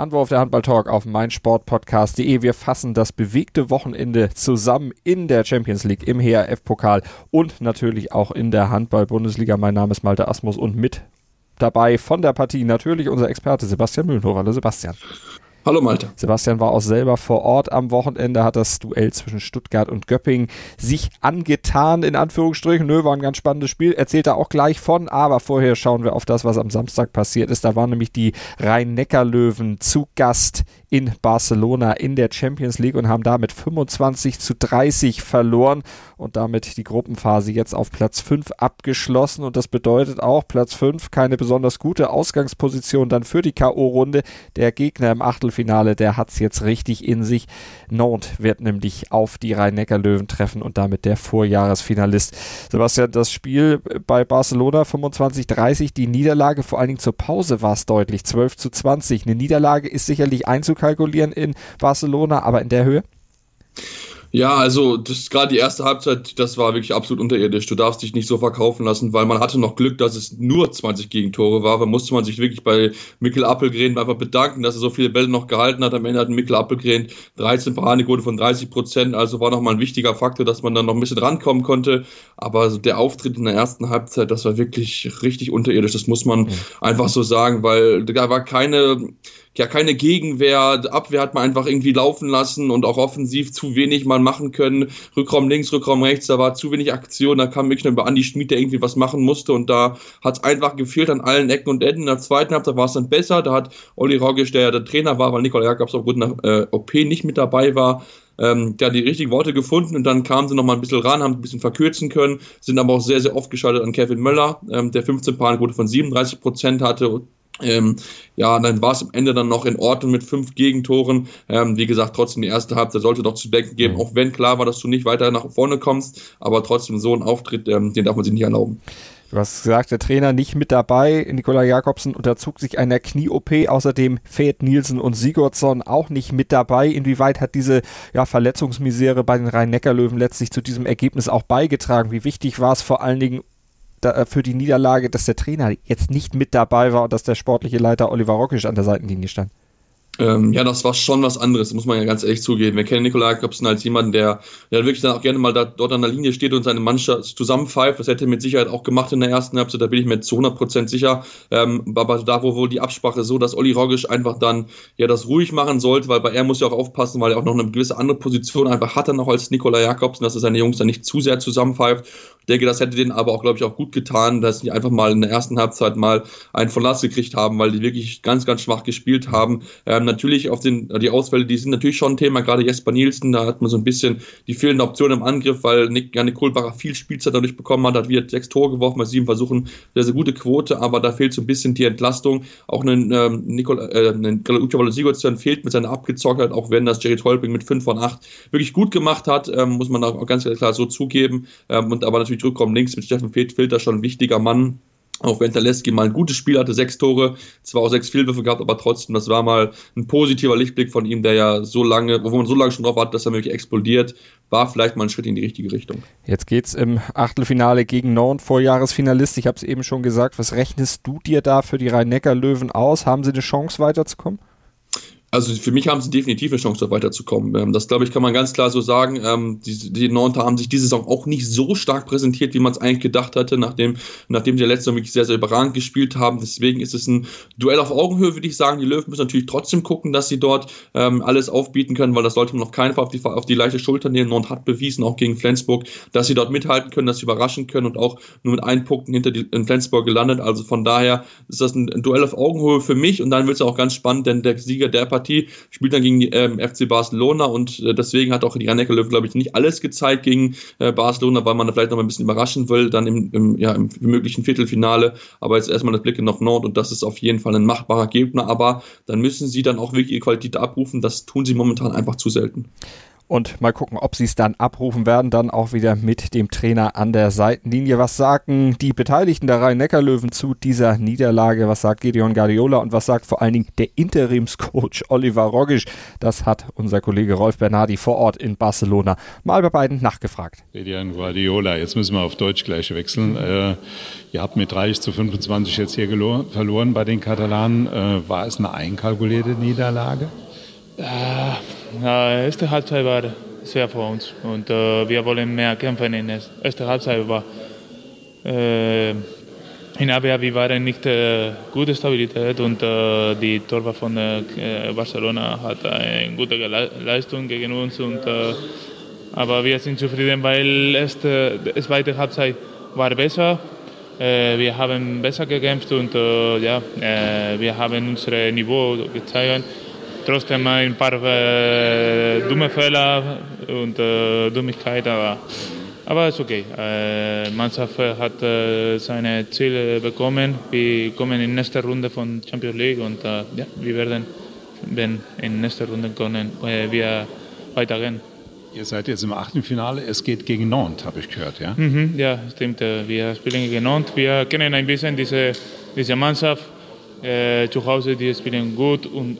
Anwurf der Handball-Talk auf meinsportpodcast.de. Wir fassen das bewegte Wochenende zusammen in der Champions League, im HRF-Pokal und natürlich auch in der Handball-Bundesliga. Mein Name ist Malte Asmus und mit dabei von der Partie natürlich unser Experte Sebastian Mühlenhofer. Hallo Sebastian. Hallo Malte. Sebastian war auch selber vor Ort am Wochenende, hat das Duell zwischen Stuttgart und Göppingen sich angetan, in Anführungsstrichen. Nö, war ein ganz spannendes Spiel, erzählt er auch gleich von, aber vorher schauen wir auf das, was am Samstag passiert ist. Da waren nämlich die Rhein-Neckar-Löwen zu Gast in Barcelona in der Champions League und haben damit 25 zu 30 verloren und damit die Gruppenphase jetzt auf Platz 5 abgeschlossen. Und das bedeutet auch Platz 5 keine besonders gute Ausgangsposition dann für die K.O.-Runde. Der Gegner im Achtelfinale, der hat es jetzt richtig in sich. Nantes wird nämlich auf die Rhein-Neckar-Löwen treffen und damit der Vorjahresfinalist. Sebastian, das Spiel bei Barcelona 25-30, die Niederlage vor allen Dingen zur Pause war es deutlich, 12 zu 20. Eine Niederlage ist sicherlich einzukalkulieren in Barcelona, aber in der Höhe? Ja, also das gerade die erste Halbzeit, das war wirklich absolut unterirdisch. Du darfst dich nicht so verkaufen lassen, weil man hatte noch Glück, dass es nur 20 Gegentore war. Da musste man sich wirklich bei Mikkel Appelgren einfach bedanken, dass er so viele Bälle noch gehalten hat. Am Ende hat Mikkel Appelgren 13 Paradequote von 30 Prozent, also war nochmal ein wichtiger Faktor, dass man dann noch ein bisschen rankommen konnte. Aber der Auftritt in der ersten Halbzeit, das war wirklich richtig unterirdisch. Das muss man mhm. einfach so sagen, weil da war keine ja keine Gegenwehr, Abwehr hat man einfach irgendwie laufen lassen und auch offensiv zu wenig mal machen können. Rückraum links, Rückraum rechts, da war zu wenig Aktion, da kam wirklich nur über Andi Schmid, der irgendwie was machen musste. Und da hat es einfach gefehlt an allen Ecken und Enden. In der zweiten Halbzeit war es dann besser, da hat Olli Rogisch, der ja der Trainer war, weil Nikola Jakobs aufgrund nach äh, OP nicht mit dabei war, ähm, der hat die richtigen Worte gefunden. Und dann kamen sie noch mal ein bisschen ran, haben ein bisschen verkürzen können, sind aber auch sehr, sehr oft geschaltet an Kevin Möller, ähm, der 15 Paarquote von 37 Prozent hatte ähm, ja, dann war es am Ende dann noch in Ordnung mit fünf Gegentoren. Ähm, wie gesagt, trotzdem die erste Halbzeit sollte doch zu denken geben, auch wenn klar war, dass du nicht weiter nach vorne kommst, aber trotzdem so ein Auftritt, ähm, den darf man sich nicht erlauben. Du hast gesagt, der Trainer nicht mit dabei. Nikola Jakobsen unterzog sich einer Knie-OP. Außerdem fährt Nielsen und Sigurdsson auch nicht mit dabei. Inwieweit hat diese ja, Verletzungsmisere bei den Rhein-Neckar-Löwen letztlich zu diesem Ergebnis auch beigetragen? Wie wichtig war es vor allen Dingen da, äh, für die Niederlage, dass der Trainer jetzt nicht mit dabei war und dass der sportliche Leiter Oliver Rockisch an der Seitenlinie stand? Ähm, ja, das war schon was anderes, muss man ja ganz ehrlich zugeben. Wir kennen Nikolai Jakobsen als jemanden, der, der wirklich dann auch gerne mal da, dort an der Linie steht und seine Mannschaft zusammenpfeift. Das hätte er mit Sicherheit auch gemacht in der ersten Halbzeit, da bin ich mir zu 100% sicher. Ähm, aber da wo wohl die Absprache so, dass Olli Rogisch einfach dann ja das ruhig machen sollte, weil bei er muss ja auch aufpassen, weil er auch noch eine gewisse andere Position einfach hat er noch als Nikolai Jakobsen, dass er seine Jungs dann nicht zu sehr zusammenpfeift. Denke, das hätte denen aber auch, glaube ich, auch gut getan, dass die einfach mal in der ersten Halbzeit mal einen Verlass gekriegt haben, weil die wirklich ganz, ganz schwach gespielt haben. Ähm, natürlich auf den, die Ausfälle, die sind natürlich schon ein Thema, gerade Jesper Nielsen, da hat man so ein bisschen die fehlende Option im Angriff, weil Nick, Janik Kohlbacher viel Spielzeit dadurch bekommen hat, hat wieder sechs Tore geworfen bei sieben Versuchen, sehr, sehr gute Quote, aber da fehlt so ein bisschen die Entlastung. Auch ein ähm, Nikola, äh, Sigurdsson fehlt mit seiner Abgezocktheit, auch wenn das Jerry Tolping mit fünf von acht wirklich gut gemacht hat, ähm, muss man auch ganz klar so zugeben. Ähm, und aber natürlich Rückraum links mit Steffen Filter schon ein wichtiger Mann. Auch wenn Taleski mal ein gutes Spiel hatte, sechs Tore, zwar auch sechs Fehlwürfe gehabt, aber trotzdem, das war mal ein positiver Lichtblick von ihm, der ja so lange, wo man so lange schon drauf hat, dass er wirklich explodiert, war vielleicht mal ein Schritt in die richtige Richtung. Jetzt geht's im Achtelfinale gegen Nord, Vorjahresfinalist. Ich habe es eben schon gesagt. Was rechnest du dir da für die Rhein-Neckar-Löwen aus? Haben sie eine Chance weiterzukommen? Also für mich haben sie definitiv eine Chance, da weiterzukommen. Ähm, das, glaube ich, kann man ganz klar so sagen. Ähm, die, die Nonter haben sich diese Saison auch nicht so stark präsentiert, wie man es eigentlich gedacht hatte, nachdem, nachdem sie letzte Saison wirklich sehr, sehr überragend gespielt haben. Deswegen ist es ein Duell auf Augenhöhe, würde ich sagen. Die Löwen müssen natürlich trotzdem gucken, dass sie dort ähm, alles aufbieten können, weil das sollte man auf keinen Fall auf die, auf die leichte Schulter nehmen. Nord hat bewiesen, auch gegen Flensburg, dass sie dort mithalten können, dass sie überraschen können und auch nur mit einen Punkten hinter die, in Flensburg gelandet. Also von daher ist das ein, ein Duell auf Augenhöhe für mich und dann wird es auch ganz spannend, denn der Sieger der Partie Partie, spielt dann gegen die ähm, FC Barcelona und äh, deswegen hat auch die rhein löwen glaube ich, nicht alles gezeigt gegen äh, Barcelona, weil man da vielleicht noch ein bisschen überraschen will, dann im, im, ja, im möglichen Viertelfinale. Aber jetzt erstmal das Blick nach Nord und das ist auf jeden Fall ein machbarer Gegner, aber dann müssen sie dann auch wirklich ihre Qualität abrufen. Das tun sie momentan einfach zu selten und mal gucken, ob sie es dann abrufen werden, dann auch wieder mit dem Trainer an der Seitenlinie. Was sagen die Beteiligten der Rhein-Neckar-Löwen zu dieser Niederlage? Was sagt Gideon Guardiola und was sagt vor allen Dingen der Interimscoach Oliver Rogisch? Das hat unser Kollege Rolf Bernardi vor Ort in Barcelona mal bei beiden nachgefragt. Gideon Guardiola, jetzt müssen wir auf Deutsch gleich wechseln. Äh, ihr habt mit 30 zu 25 jetzt hier verloren bei den Katalanen. Äh, war es eine einkalkulierte Niederlage? Äh, erste Halbzeit war schwer für uns und äh, wir wollen mehr kämpfen in der ersten Halbzeit. War, äh, in Abwehr wir waren nicht äh, gute Stabilität und äh, die Torwart von äh, Barcelona hat eine gute Leistung gegen uns. Und, äh, aber wir sind zufrieden, weil erste, die zweite Halbzeit war besser. wir haben besser gekämpft und ja, wir haben unser Niveau gezeigt trotzdem ein paar äh, dumme Fehler und äh, Dummigkeit, aber, aber ist okay. Äh, Mannschaft hat äh, seine Ziele bekommen. Wir kommen in nächste Runde von Champions League und äh, ja, wir werden, wenn in nächste Runde können, äh, wir weitergehen. Ihr seid jetzt im Achtelfinale, es geht gegen Nantes, habe ich gehört, ja? Mhm, ja, stimmt. Äh, wir spielen gegen Nantes. Wir kennen ein bisschen diese, diese Mannschaft. Äh, zu Hause, die spielen gut und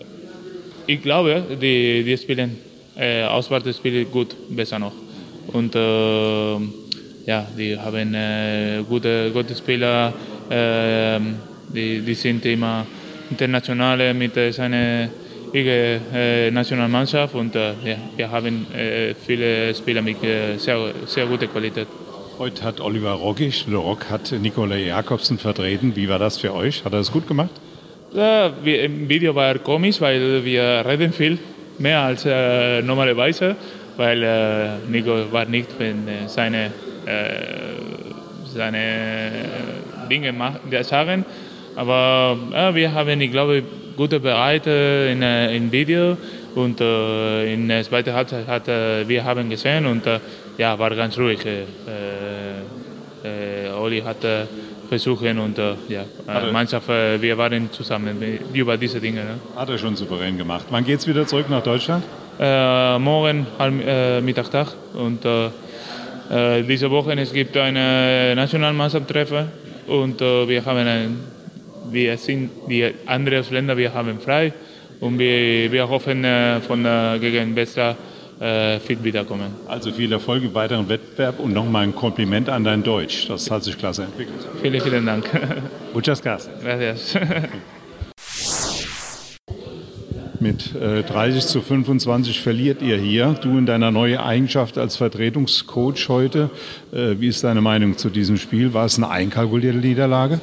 ich glaube, die, die spielen äh, Auswärtsspiele gut, besser noch. Und äh, ja, die haben äh, gute, gute Spieler, äh, die, die sind immer internationale mit äh, seiner äh, Nationalmannschaft und äh, ja, wir haben viele Spieler mit sehr, sehr guter Qualität. Heute hat Oliver Roggisch, der Rock hat Nikolai Jakobsen vertreten. Wie war das für euch? Hat er das gut gemacht? Ja, wir, Im Video war komisch, weil wir reden viel mehr als äh, normalerweise, weil äh, Nico war nicht, wenn äh, seine, äh, seine Dinge machen, sagen. Aber wir haben, ich glaube, gute Bereite in, äh, in Video und äh, in der zweiten Halbzeit hat wir haben gesehen und ja, war ganz ruhig. Oli hat versuchen und äh, ja, äh, Mannschaft, äh, wir waren zusammen über diese Dinge. Ne? Hat er schon souverän gemacht. Wann geht es wieder zurück nach Deutschland? Äh, morgen äh, Mittagstag und äh, äh, diese Woche es gibt eine Nationalmannschaft-Treffen und wir haben ein, wir sind die anderen Länder, wir haben frei und wir, wir hoffen von gegen Bester fit wiederkommen. Also viel Erfolg im weiteren Wettbewerb und nochmal ein Kompliment an dein Deutsch. Das hat sich klasse entwickelt. Vielen, vielen Dank. Muchas gracias. Gracias. Mit äh, 30 zu 25 verliert ihr hier. Du in deiner neuen Eigenschaft als Vertretungscoach heute. Äh, wie ist deine Meinung zu diesem Spiel? War es eine einkalkulierte Niederlage?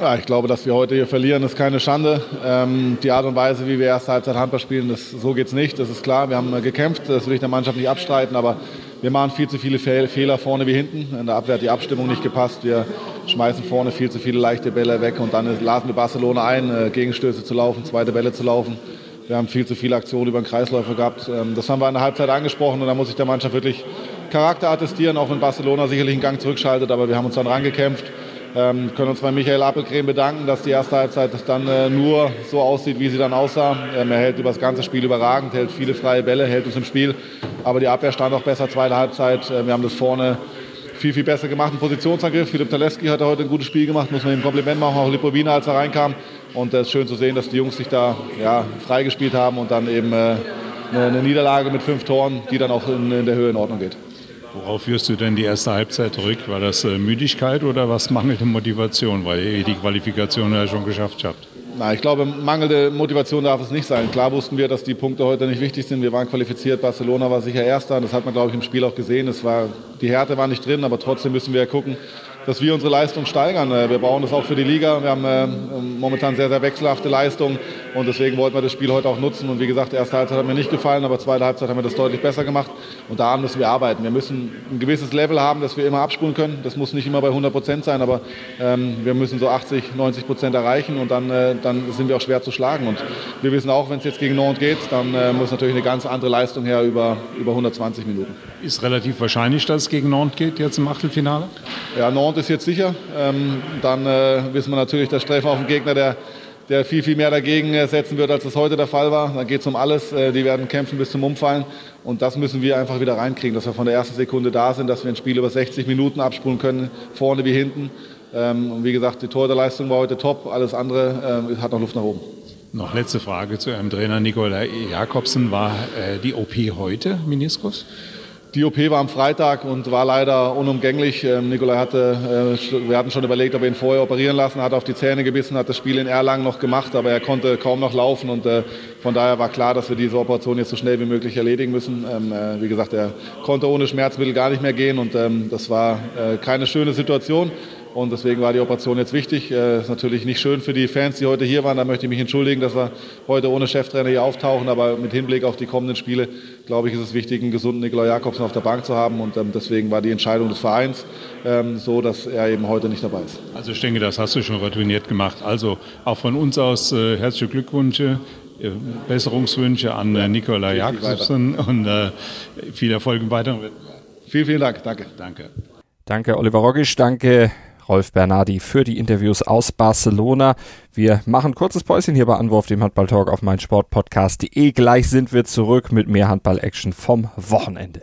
Ja, ich glaube, dass wir heute hier verlieren, ist keine Schande. Ähm, die Art und Weise, wie wir erste Halbzeit Handball spielen, das, so geht es nicht. Das ist klar. Wir haben äh, gekämpft, das will ich der Mannschaft nicht abstreiten, aber wir machen viel zu viele Fehl Fehler vorne wie hinten. In der Abwehr hat die Abstimmung nicht gepasst. Wir schmeißen vorne viel zu viele leichte Bälle weg und dann laden wir Barcelona ein, äh, Gegenstöße zu laufen, zweite Bälle zu laufen. Wir haben viel zu viele Aktionen über den Kreisläufer gehabt. Ähm, das haben wir in der Halbzeit angesprochen und da muss ich der Mannschaft wirklich Charakter attestieren, auch wenn Barcelona sicherlich einen Gang zurückschaltet, aber wir haben uns dann rangekämpft. Ähm, können uns bei Michael Appelgren bedanken, dass die erste Halbzeit dann äh, nur so aussieht, wie sie dann aussah. Ähm, er hält über das ganze Spiel überragend, hält viele freie Bälle, hält uns im Spiel. Aber die Abwehr stand auch besser, zweite Halbzeit. Äh, wir haben das vorne viel, viel besser gemacht im Positionsangriff. Philipp Taleski hat heute ein gutes Spiel gemacht, muss man ihm ein Kompliment machen, auch Lipowina, als er reinkam. Und es ist schön zu sehen, dass die Jungs sich da ja, freigespielt haben und dann eben äh, eine, Niederlage mit fünf Toren, die dann auch in, in der Höhe in Ordnung geht. Worauf führst du denn die erste Halbzeit zurück? War das äh, Müdigkeit oder was mangelnde Motivation, weil ihr die Qualifikation ja schon geschafft habt? Na, ich glaube, mangelnde Motivation darf es nicht sein. Klar wussten wir, dass die Punkte heute nicht wichtig sind. Wir waren qualifiziert. Barcelona war sicher Erster. Das hat man, glaube ich, im Spiel auch gesehen. Es war, die Härte war nicht drin, aber trotzdem müssen wir gucken, dass wir unsere Leistung steigern. Äh, wir brauchen das auch für die Liga. Wir haben äh, momentan sehr, sehr wechselhafte Leistungen. Und deswegen wollten wir das Spiel heute auch nutzen. Und wie gesagt, die erste Halbzeit hat mir nicht gefallen, aber zweite Halbzeit haben wir das deutlich besser gemacht. Und daran müssen wir arbeiten. Wir müssen ein gewisses Level haben, dass wir immer abspulen können. Das muss nicht immer bei 100 Prozent sein, aber ähm, wir müssen so 80, 90 Prozent erreichen und dann, äh, dann sind wir auch schwer zu schlagen. Und wir wissen auch, wenn es jetzt gegen Nantes geht, dann äh, muss natürlich eine ganz andere Leistung her über, über 120 Minuten. Ist relativ wahrscheinlich, dass es gegen Nantes geht jetzt im Achtelfinale? Ja, Nantes ist jetzt sicher. Ähm, dann äh, wissen wir natürlich, dass Streffen auf den Gegner, der der viel, viel mehr dagegen äh, setzen wird, als es heute der Fall war. Da geht es um alles. Äh, die werden kämpfen bis zum Umfallen. Und das müssen wir einfach wieder reinkriegen, dass wir von der ersten Sekunde da sind, dass wir ein Spiel über 60 Minuten abspulen können, vorne wie hinten. Ähm, und wie gesagt, die Torhüterleistung war heute top. Alles andere ähm, hat noch Luft nach oben. Noch letzte Frage zu Ihrem Trainer Nikolai Jakobsen. War äh, die OP heute Meniskus? Die OP war am Freitag und war leider unumgänglich. Ähm, Nikolai hatte, äh, wir hatten schon überlegt, ob er ihn vorher operieren lassen, hat auf die Zähne gebissen, hat das Spiel in Erlangen noch gemacht, aber er konnte kaum noch laufen und äh, von daher war klar, dass wir diese Operation jetzt so schnell wie möglich erledigen müssen. Ähm, äh, wie gesagt, er konnte ohne Schmerzmittel gar nicht mehr gehen und ähm, das war keine schöne Situation. Und deswegen war die Operation jetzt wichtig. Äh, ist natürlich nicht schön für die Fans, die heute hier waren. Da möchte ich mich entschuldigen, dass wir heute ohne Cheftrainer hier auftauchen. Aber mit Hinblick auf die kommenden Spiele, glaube ich, ist es wichtig, einen gesunden Nikolai Jakobsen auf der Bank zu haben. Und ähm, deswegen war die Entscheidung des Vereins ähm, so, dass er eben heute nicht dabei ist. Also ich denke, das hast du schon routiniert gemacht. Also auch von uns aus äh, herzliche Glückwünsche. Äh, Besserungswünsche an äh, Nikolai Jakobsen und äh, viel Erfolg im weiteren. Vielen, vielen Dank. Danke. Danke. Danke, Oliver Rogisch. Danke, Rolf Bernardi für die Interviews aus Barcelona. Wir machen ein kurzes Päuschen hier bei Anwurf, dem Handball-Talk auf meinsportpodcast.de. Gleich sind wir zurück mit mehr Handball-Action vom Wochenende.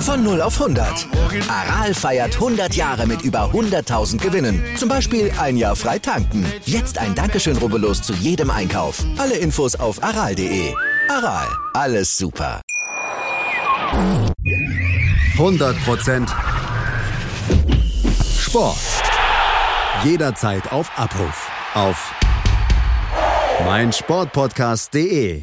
Von 0 auf 100. Aral feiert 100 Jahre mit über 100.000 Gewinnen. Zum Beispiel ein Jahr frei tanken. Jetzt ein Dankeschön, rubbellos zu jedem Einkauf. Alle Infos auf aral.de. Aral, alles super. 100% Sport. Jederzeit auf Abruf. Auf meinsportpodcast.de.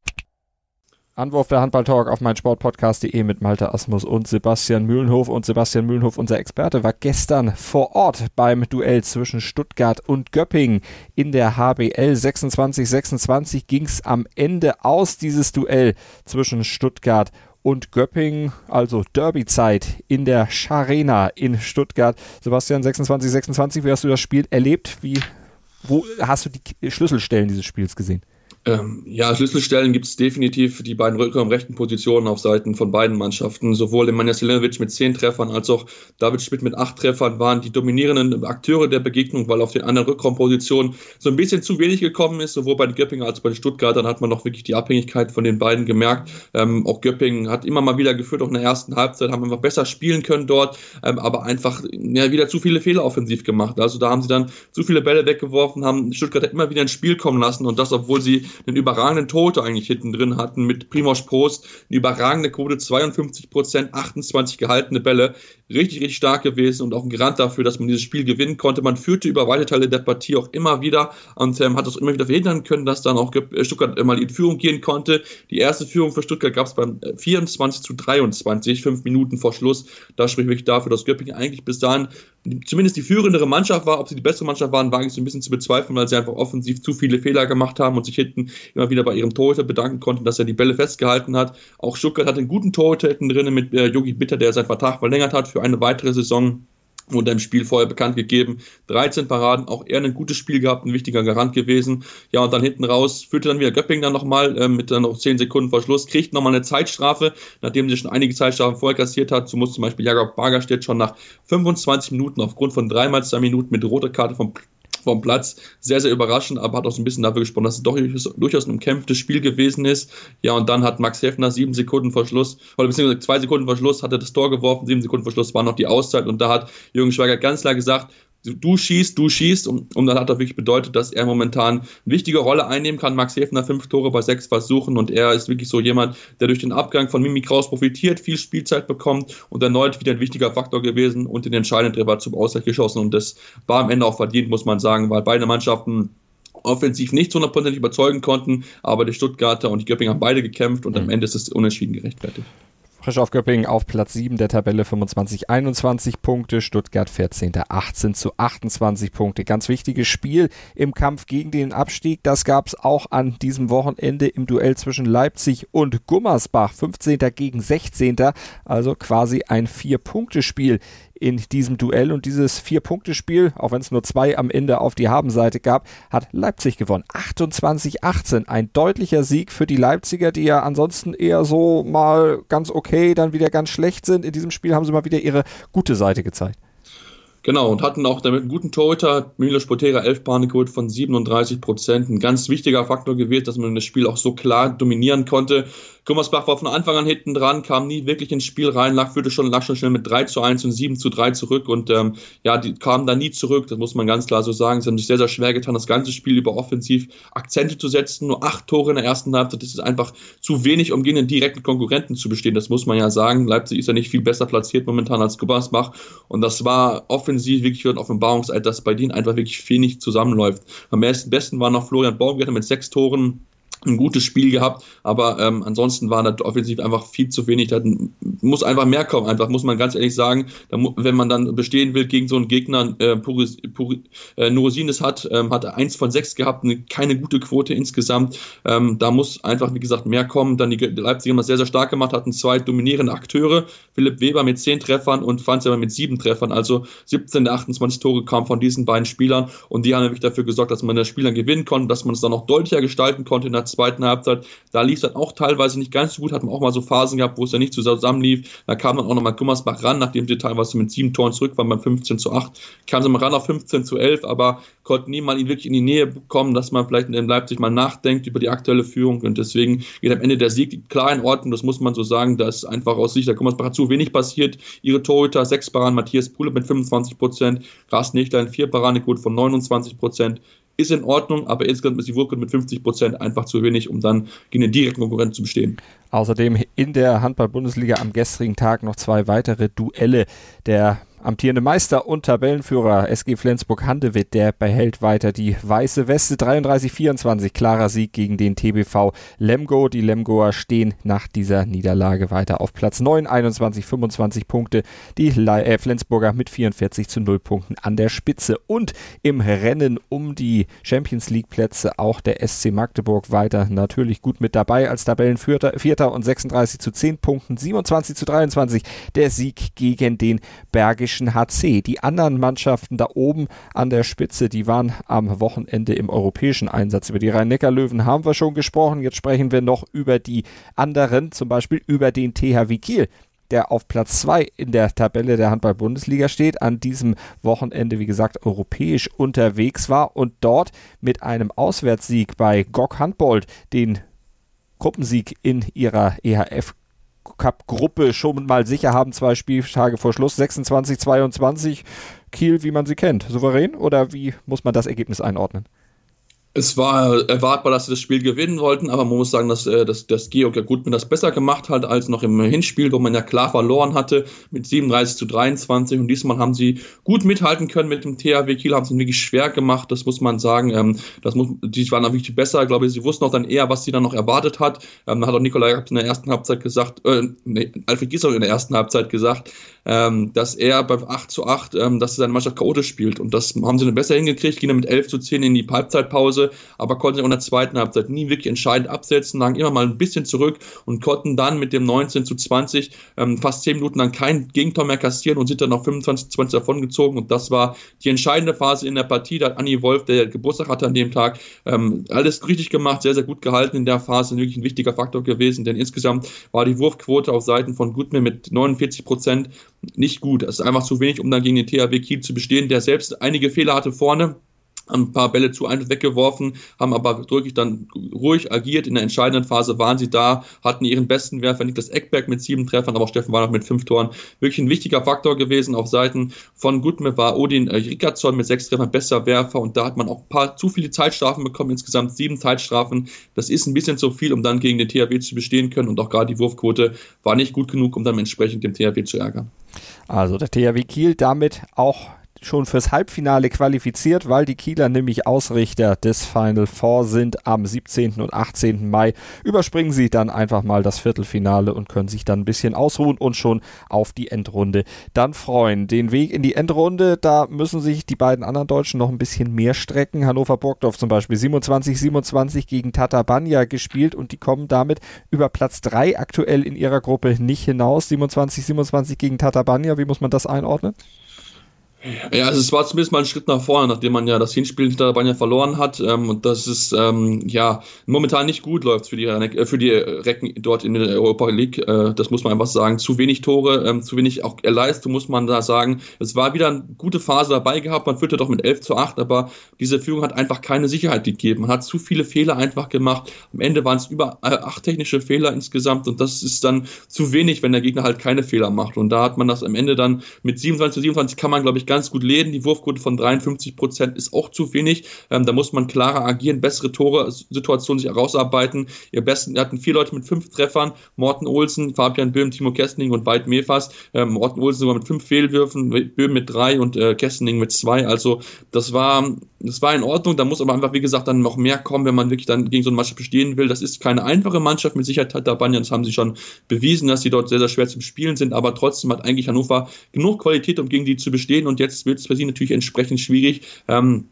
Anwurf der Handball-Talk auf meinsportpodcast.de mit Malte Asmus und Sebastian Mühlenhof. Und Sebastian Mühlenhof, unser Experte, war gestern vor Ort beim Duell zwischen Stuttgart und Göppingen in der HBL 26-26 ging es am Ende aus, dieses Duell zwischen Stuttgart und Göppingen, also Derby-Zeit in der Scharena in Stuttgart. Sebastian, 26-26, wie hast du das Spiel erlebt? Wie, wo hast du die Schlüsselstellen dieses Spiels gesehen? Ähm, ja, Schlüsselstellen gibt es definitiv die beiden Rücker- rechten Positionen auf Seiten von beiden Mannschaften. Sowohl Nemanja Selenovic mit zehn Treffern als auch David Schmidt mit acht Treffern waren die dominierenden Akteure der Begegnung, weil auf den anderen Rückraumpositionen so ein bisschen zu wenig gekommen ist. Sowohl bei den Göppingen als bei den Stuttgartern hat man noch wirklich die Abhängigkeit von den beiden gemerkt. Ähm, auch Göppingen hat immer mal wieder geführt, auch in der ersten Halbzeit, haben einfach besser spielen können dort, ähm, aber einfach ja, wieder zu viele Fehler offensiv gemacht. Also da haben sie dann zu viele Bälle weggeworfen, haben Stuttgart immer wieder ins Spiel kommen lassen und das, obwohl sie einen überragenden Tote eigentlich hinten drin hatten mit Primoz Prost, eine überragende Quote, 52 Prozent, 28 gehaltene Bälle, richtig, richtig stark gewesen und auch ein Garant dafür, dass man dieses Spiel gewinnen konnte. Man führte über weite Teile der Partie auch immer wieder und ähm, hat es immer wieder verhindern können, dass dann auch Stuttgart mal in Führung gehen konnte. Die erste Führung für Stuttgart gab es beim 24 zu 23, fünf Minuten vor Schluss. Das spricht wirklich dafür, dass Göppingen eigentlich bis dahin zumindest die führendere Mannschaft war. Ob sie die bessere Mannschaft waren, war ich so ein bisschen zu bezweifeln, weil sie einfach offensiv zu viele Fehler gemacht haben und sich hinten immer wieder bei ihrem Torhüter bedanken konnten, dass er die Bälle festgehalten hat. Auch Stuttgart hat einen guten Torhüter hinten drin mit äh, Yogi Bitter, der seinen Vertrag verlängert hat für eine weitere Saison wurde im Spiel vorher bekannt gegeben. 13 Paraden, auch er ein gutes Spiel gehabt, ein wichtiger Garant gewesen. Ja, und dann hinten raus führte dann wieder Göpping dann nochmal äh, mit dann noch 10 Sekunden vor Schluss, kriegt nochmal eine Zeitstrafe, nachdem sie schon einige Zeitstrafen vorher kassiert hat. So muss zum Beispiel Jakob Bargerstedt schon nach 25 Minuten aufgrund von dreimal zwei Minuten mit roter Karte vom vom Platz. Sehr, sehr überraschend, aber hat auch so ein bisschen dafür gesprochen, dass es doch durchaus ein umkämpftes Spiel gewesen ist. Ja, und dann hat Max Heffner sieben Sekunden Verschluss, oder beziehungsweise zwei Sekunden Verschluss, hat er das Tor geworfen, sieben Sekunden Verschluss war noch die Auszeit und da hat Jürgen Schweiger ganz klar gesagt, du schießt, du schießt und, und dann hat er wirklich bedeutet, dass er momentan eine wichtige Rolle einnehmen kann. Max Hefner fünf Tore bei sechs Versuchen und er ist wirklich so jemand, der durch den Abgang von Mimi Kraus profitiert, viel Spielzeit bekommt und erneut wieder ein wichtiger Faktor gewesen und den entscheidenden Treffer zum Ausgleich geschossen und das war am Ende auch verdient, muss man sagen, weil beide Mannschaften offensiv nicht hundertprozentig überzeugen konnten, aber die Stuttgarter und die Göppinger haben beide gekämpft und mhm. am Ende ist es unentschieden gerechtfertigt. Frisch auf Göppingen auf Platz 7 der Tabelle 25, 21 Punkte. Stuttgart 14. 18 zu 28 Punkte. Ganz wichtiges Spiel im Kampf gegen den Abstieg. Das gab es auch an diesem Wochenende im Duell zwischen Leipzig und Gummersbach. 15. gegen 16. Also quasi ein Vier-Punkte-Spiel in diesem Duell. Und dieses Vier-Punkte-Spiel, auch wenn es nur zwei am Ende auf die Habenseite gab, hat Leipzig gewonnen. 28-18. Ein deutlicher Sieg für die Leipziger, die ja ansonsten eher so mal ganz okay, dann wieder ganz schlecht sind. In diesem Spiel haben sie mal wieder ihre gute Seite gezeigt. Genau, und hatten auch damit einen guten Torhüter, Milos Potera, 11 Bahnen geholt von 37 Prozent. Ein ganz wichtiger Faktor gewesen, dass man das Spiel auch so klar dominieren konnte. Gummersbach war von Anfang an hinten dran, kam nie wirklich ins Spiel rein, lag, führte schon, lag schon schnell mit 3 zu 1 und 7 zu 3 zurück und ähm, ja, die kamen da nie zurück, das muss man ganz klar so sagen. Sie haben sich sehr, sehr schwer getan, das ganze Spiel über offensiv Akzente zu setzen. Nur acht Tore in der ersten Halbzeit, das ist einfach zu wenig, um gegen den direkten Konkurrenten zu bestehen, das muss man ja sagen. Leipzig ist ja nicht viel besser platziert momentan als Gummersbach und das war offensiv wirklich ein Offenbarungseid, dass bei denen einfach wirklich nicht zusammenläuft. Am besten war noch Florian Baumgartner mit sechs Toren ein gutes Spiel gehabt, aber ähm, ansonsten war da offensiv einfach viel zu wenig. Da muss einfach mehr kommen, einfach muss man ganz ehrlich sagen. Wenn man dann bestehen will gegen so einen Gegner, äh, Puris, Puris, äh, hat, ähm, hat eins von sechs gehabt, eine, keine gute Quote insgesamt. Ähm, da muss einfach, wie gesagt, mehr kommen. Dann die, Leipziger haben das sehr, sehr stark gemacht, hatten zwei dominierende Akteure. Philipp Weber mit zehn Treffern und Franz Weber mit sieben Treffern. Also 17 der 28 Tore kamen von diesen beiden Spielern und die haben nämlich dafür gesorgt, dass man das Spiel dann gewinnen konnte, dass man es dann noch deutlicher gestalten konnte in der zweiten Halbzeit. Da lief es dann auch teilweise nicht ganz so gut, hatten auch mal so Phasen gehabt, wo es dann nicht zusammen lief. Da kam dann auch nochmal Gummersbach ran, nachdem sie teilweise mit sieben Toren zurück waren beim 15 zu 8. Kam sie mal ran auf 15 zu 11, aber konnten nie mal ihn wirklich in die Nähe bekommen, dass man vielleicht in Leipzig mal nachdenkt über die aktuelle Führung und deswegen geht am Ende der Sieg klar in Ordnung, das muss man so sagen, da ist einfach aus Sicht der Gummersbacher zu wenig passiert. Ihre Torhüter, sechs Baran, Matthias Puhle mit 25 Prozent, Ras Nichtlein, vier Barane gut von 29 Prozent, ist in Ordnung, aber insgesamt ist die Wurfquote mit 50 Prozent einfach zu wenig, um dann gegen den direkten Konkurrenten zu bestehen. Außerdem in der Handball-Bundesliga am gestrigen Tag noch zwei weitere Duelle. Der amtierende Meister und Tabellenführer SG Flensburg-Handewitt, der behält weiter die weiße Weste. 33-24, klarer Sieg gegen den TBV Lemgo. Die Lemgoer stehen nach dieser Niederlage weiter auf Platz 9, 21-25 Punkte. Die äh, Flensburger mit 44 zu 0 Punkten an der Spitze. Und im Rennen um die Champions League Plätze auch der SC Magdeburg weiter natürlich gut mit dabei als Tabellenvierter Vierter und 36 zu 10 Punkten, 27 zu 23 der Sieg gegen den Bergischen Bayerischen HC. Die anderen Mannschaften da oben an der Spitze, die waren am Wochenende im europäischen Einsatz. Über die Rhein-Neckar-Löwen haben wir schon gesprochen. Jetzt sprechen wir noch über die anderen, zum Beispiel über den THW Kiel der auf Platz 2 in der Tabelle der Handball-Bundesliga steht, an diesem Wochenende, wie gesagt, europäisch unterwegs war und dort mit einem Auswärtssieg bei GOG Handbold den Gruppensieg in ihrer EHF Cup-Gruppe schon mal sicher haben, zwei Spieltage vor Schluss, 26, 22. Kiel, wie man sie kennt. Souverän oder wie muss man das Ergebnis einordnen? Es war erwartbar, dass sie das Spiel gewinnen wollten, aber man muss sagen, dass, äh, dass, dass Georg ja gut mit das besser gemacht hat als noch im Hinspiel, wo man ja klar verloren hatte mit 37 zu 23 und diesmal haben sie gut mithalten können mit dem THW Kiel, haben sie wirklich schwer gemacht, das muss man sagen. Ähm, das muss, die waren dann wirklich besser, glaube ich, sie wussten auch dann eher, was sie dann noch erwartet hat. Ähm, da hat auch Nikolai in der ersten Halbzeit gesagt, äh, nee, Alfred Giesler in der ersten Halbzeit gesagt, ähm, dass er bei 8 zu 8, ähm, dass seine Mannschaft chaotisch spielt. Und das haben sie dann besser hingekriegt, gingen dann mit 11 zu 10 in die Halbzeitpause, aber konnten sich in der zweiten Halbzeit nie wirklich entscheidend absetzen, lagen immer mal ein bisschen zurück und konnten dann mit dem 19 zu 20 ähm, fast 10 Minuten lang kein Gegentor mehr kassieren und sind dann noch 25 zu 20 davon gezogen. Und das war die entscheidende Phase in der Partie. Da hat Anni Wolf, der Geburtstag hatte an dem Tag, ähm, alles richtig gemacht, sehr, sehr gut gehalten in der Phase, wirklich ein wichtiger Faktor gewesen, denn insgesamt war die Wurfquote auf Seiten von Goodman mit 49 Prozent nicht gut. Es ist einfach zu wenig, um dann gegen den THW Kiel zu bestehen, der selbst einige Fehler hatte vorne ein paar Bälle zu einfach weggeworfen, haben aber wirklich dann ruhig agiert. In der entscheidenden Phase waren sie da, hatten ihren besten Werfer Niklas Eckberg mit sieben Treffern, aber auch Steffen Warnock mit fünf Toren. Wirklich ein wichtiger Faktor gewesen. Auf Seiten von Gutme war Odin äh, mit sechs Treffern besser Werfer und da hat man auch ein paar zu viele Zeitstrafen bekommen, insgesamt sieben Zeitstrafen. Das ist ein bisschen zu viel, um dann gegen den THW zu bestehen können und auch gerade die Wurfquote war nicht gut genug, um dann entsprechend dem THW zu ärgern. Also der THW Kiel damit auch schon fürs Halbfinale qualifiziert, weil die Kieler nämlich Ausrichter des Final Four sind am 17. und 18. Mai. Überspringen sie dann einfach mal das Viertelfinale und können sich dann ein bisschen ausruhen und schon auf die Endrunde dann freuen. Den Weg in die Endrunde, da müssen sich die beiden anderen Deutschen noch ein bisschen mehr strecken. Hannover Burgdorf zum Beispiel 27-27 gegen Tatabanya gespielt und die kommen damit über Platz 3 aktuell in ihrer Gruppe nicht hinaus. 27-27 gegen Tatabanya, wie muss man das einordnen? Ja, also es war zumindest mal ein Schritt nach vorne, nachdem man ja das Hinspiel hinter Banja verloren hat ähm, und das ist ähm, ja momentan nicht gut läuft für die äh, für die Recken dort in der Europa League. Äh, das muss man einfach sagen. Zu wenig Tore, ähm, zu wenig auch Leistung muss man da sagen. Es war wieder eine gute Phase dabei gehabt. Man führte doch mit 11 zu 8, aber diese Führung hat einfach keine Sicherheit gegeben. Man hat zu viele Fehler einfach gemacht. Am Ende waren es über äh, acht technische Fehler insgesamt und das ist dann zu wenig, wenn der Gegner halt keine Fehler macht. Und da hat man das am Ende dann mit 27 zu 27 kann man glaube ich ganz gut leben. Die Wurfquote von 53 Prozent ist auch zu wenig. Ähm, da muss man klarer agieren, bessere Tore-Situationen sich herausarbeiten. Ihr besten, hatten vier Leute mit fünf Treffern. Morten Olsen, Fabian Böhm, Timo Kestening und Veit Mefas. Ähm, Morten Olsen sogar mit fünf Fehlwürfen, Böhm mit drei und äh, Kestening mit zwei. Also das war, das war in Ordnung. Da muss aber einfach, wie gesagt, dann noch mehr kommen, wenn man wirklich dann gegen so eine Mannschaft bestehen will. Das ist keine einfache Mannschaft. Mit Sicherheit hat der Banja, das haben sie schon bewiesen, dass sie dort sehr, sehr schwer zum Spielen sind. Aber trotzdem hat eigentlich Hannover genug Qualität, um gegen die zu bestehen. Und jetzt wird es für sie natürlich entsprechend schwierig. Ähm,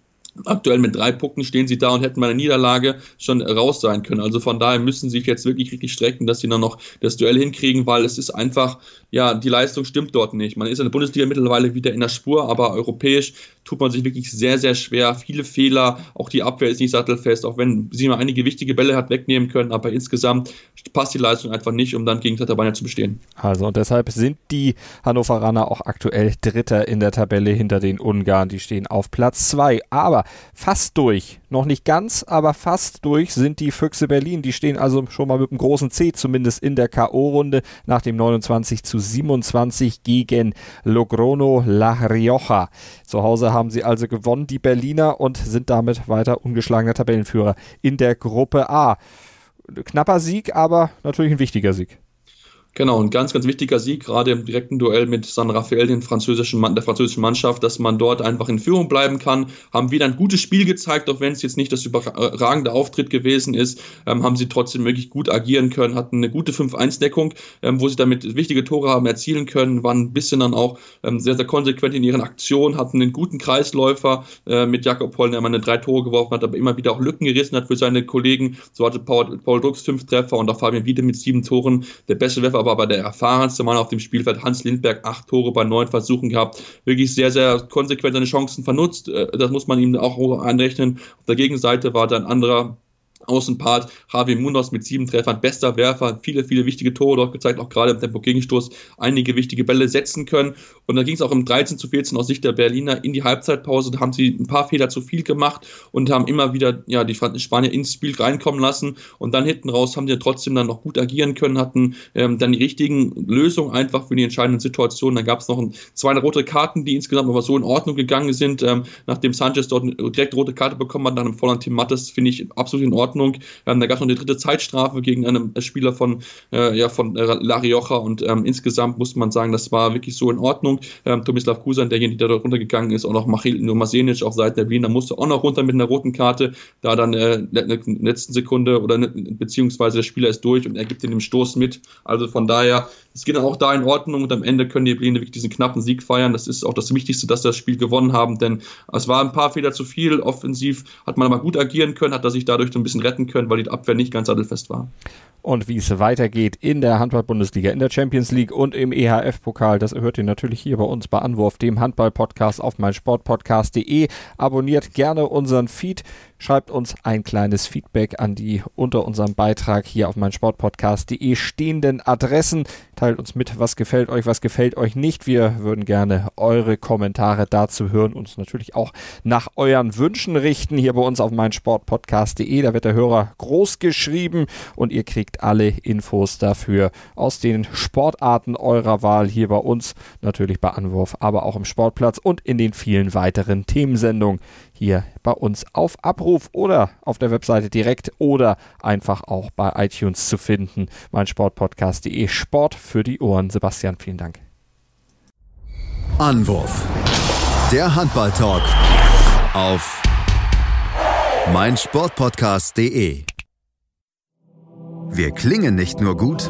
Aktuell mit drei Punkten stehen sie da und hätten bei einer Niederlage schon raus sein können. Also von daher müssen sie sich jetzt wirklich richtig strecken, dass sie dann noch das Duell hinkriegen, weil es ist einfach, ja, die Leistung stimmt dort nicht. Man ist in der Bundesliga mittlerweile wieder in der Spur, aber europäisch tut man sich wirklich sehr, sehr schwer. Viele Fehler, auch die Abwehr ist nicht sattelfest, auch wenn sie mal einige wichtige Bälle hat wegnehmen können, aber insgesamt passt die Leistung einfach nicht, um dann gegen Tatabania zu bestehen. Also und deshalb sind die Hannoveraner auch aktuell Dritter in der Tabelle hinter den Ungarn. Die stehen auf Platz zwei. Aber fast durch. Noch nicht ganz, aber fast durch sind die Füchse Berlin. Die stehen also schon mal mit einem großen C, zumindest in der K.O.-Runde, nach dem 29 zu 27 gegen Logrono La Rioja. Zu Hause haben sie also gewonnen, die Berliner, und sind damit weiter ungeschlagener Tabellenführer in der Gruppe A. Knapper Sieg, aber natürlich ein wichtiger Sieg. Genau, ein ganz, ganz wichtiger Sieg, gerade im direkten Duell mit San Rafael, den französischen, der französischen Mannschaft, dass man dort einfach in Führung bleiben kann. Haben wieder ein gutes Spiel gezeigt, auch wenn es jetzt nicht das überragende Auftritt gewesen ist, ähm, haben sie trotzdem wirklich gut agieren können, hatten eine gute 5-1-Deckung, ähm, wo sie damit wichtige Tore haben erzielen können, waren ein bisschen dann auch ähm, sehr, sehr konsequent in ihren Aktionen, hatten einen guten Kreisläufer äh, mit Jakob Hollen, der meine drei Tore geworfen hat, aber immer wieder auch Lücken gerissen hat für seine Kollegen. So hatte Paul, Paul Drucks fünf Treffer und auch Fabian Wiede mit sieben Toren, der beste Werfer aber der erfahrenste Mann auf dem Spielfeld, Hans Lindberg, acht Tore bei neun Versuchen gehabt, wirklich sehr, sehr konsequent seine Chancen vernutzt. Äh, das muss man ihm auch anrechnen. Auf der Gegenseite war dann anderer Außenpart Javi Munoz mit sieben Treffern, bester Werfer, viele, viele wichtige Tore dort gezeigt, auch gerade im Tempo-Gegenstoß einige wichtige Bälle setzen können. Und da ging es auch im 13 zu 14 aus Sicht der Berliner in die Halbzeitpause. Da haben sie ein paar Fehler zu viel gemacht und haben immer wieder ja, die Spanier ins Spiel reinkommen lassen. Und dann hinten raus haben sie trotzdem dann noch gut agieren können, hatten ähm, dann die richtigen Lösungen einfach für die entscheidenden Situationen. Dann gab es noch ein, zwei rote Karten, die insgesamt aber so in Ordnung gegangen sind. Ähm, nachdem Sanchez dort direkt rote Karte bekommen hat, nach einem vollen Team Mattes, finde ich absolut in Ordnung. Ordnung. Ähm, da gab es noch eine dritte Zeitstrafe gegen einen Spieler von, äh, ja, von äh, La Rioja und ähm, insgesamt muss man sagen, das war wirklich so in Ordnung. Ähm, Tomislav Kusan, derjenige, der dort runtergegangen ist, auch noch Machil Masenic auf Seiten der Berliner, musste auch noch runter mit einer roten Karte, da dann äh, in der letzten Sekunde oder ne, beziehungsweise der Spieler ist durch und er gibt in dem Stoß mit. Also von daher, es geht auch da in Ordnung und am Ende können die Berliner wirklich diesen knappen Sieg feiern. Das ist auch das Wichtigste, dass sie das Spiel gewonnen haben, denn es war ein paar Fehler zu viel. Offensiv hat man aber gut agieren können, hat er sich dadurch ein bisschen retten können, weil die Abwehr nicht ganz sattelfest war. Und wie es weitergeht in der Handball-Bundesliga, in der Champions League und im EHF-Pokal, das hört ihr natürlich hier bei uns bei Anwurf, dem Handball-Podcast auf meinsportpodcast.de. Abonniert gerne unseren Feed. Schreibt uns ein kleines Feedback an die unter unserem Beitrag hier auf meinsportpodcast.de stehenden Adressen. Teilt uns mit, was gefällt euch, was gefällt euch nicht. Wir würden gerne eure Kommentare dazu hören, uns natürlich auch nach euren Wünschen richten hier bei uns auf meinsportpodcast.de. Da wird der Hörer groß geschrieben und ihr kriegt alle Infos dafür aus den Sportarten eurer Wahl hier bei uns, natürlich bei Anwurf, aber auch im Sportplatz und in den vielen weiteren Themensendungen hier bei uns auf Abruf oder auf der Webseite direkt oder einfach auch bei iTunes zu finden. Mein Sportpodcast.de Sport für die Ohren. Sebastian, vielen Dank. Anwurf. Der Handball-Talk auf meinsportpodcast.de. Wir klingen nicht nur gut,